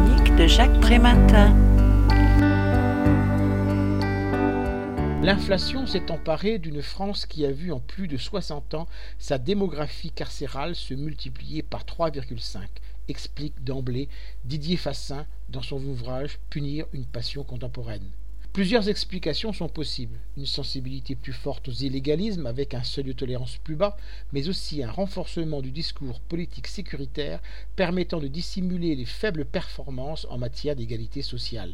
de Jacques. L'inflation s'est emparée d'une France qui a vu en plus de 60 ans sa démographie carcérale se multiplier par 3,5, explique d'emblée Didier Fassin dans son ouvrage Punir une passion contemporaine. Plusieurs explications sont possibles. Une sensibilité plus forte aux illégalismes avec un seuil de tolérance plus bas, mais aussi un renforcement du discours politique sécuritaire permettant de dissimuler les faibles performances en matière d'égalité sociale.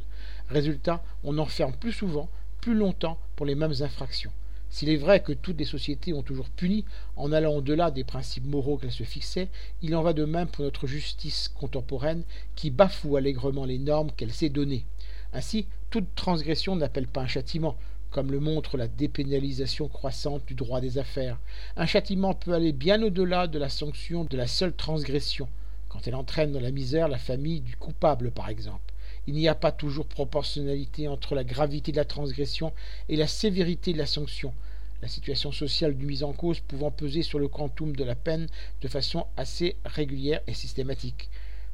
Résultat, on enferme plus souvent, plus longtemps pour les mêmes infractions. S'il est vrai que toutes les sociétés ont toujours puni en allant au-delà des principes moraux qu'elles se fixaient, il en va de même pour notre justice contemporaine qui bafoue allègrement les normes qu'elle s'est données. Ainsi, toute transgression n'appelle pas un châtiment, comme le montre la dépénalisation croissante du droit des affaires. Un châtiment peut aller bien au-delà de la sanction de la seule transgression, quand elle entraîne dans la misère la famille du coupable, par exemple. Il n'y a pas toujours proportionnalité entre la gravité de la transgression et la sévérité de la sanction, la situation sociale du mis en cause pouvant peser sur le quantum de la peine de façon assez régulière et systématique.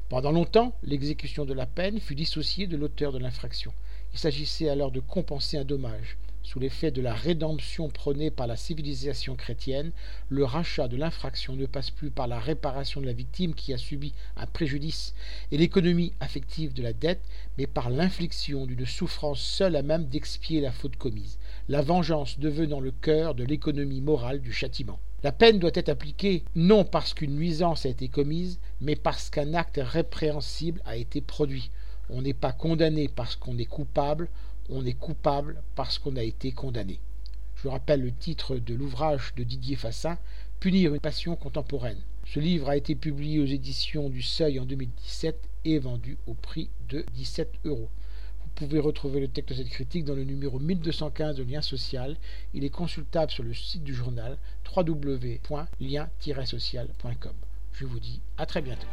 Pendant longtemps, l'exécution de la peine fut dissociée de l'auteur de l'infraction. Il s'agissait alors de compenser un dommage. Sous l'effet de la rédemption prônée par la civilisation chrétienne, le rachat de l'infraction ne passe plus par la réparation de la victime qui a subi un préjudice et l'économie affective de la dette, mais par l'infliction d'une souffrance seule à même d'expier la faute commise, la vengeance devenant le cœur de l'économie morale du châtiment. La peine doit être appliquée non parce qu'une nuisance a été commise, mais parce qu'un acte répréhensible a été produit. On n'est pas condamné parce qu'on est coupable, on est coupable parce qu'on a été condamné. Je rappelle le titre de l'ouvrage de Didier Fassin, Punir une passion contemporaine. Ce livre a été publié aux éditions du Seuil en 2017 et vendu au prix de 17 euros. Vous pouvez retrouver le texte de cette critique dans le numéro 1215 de Lien Social. Il est consultable sur le site du journal www.lien-social.com. Je vous dis à très bientôt.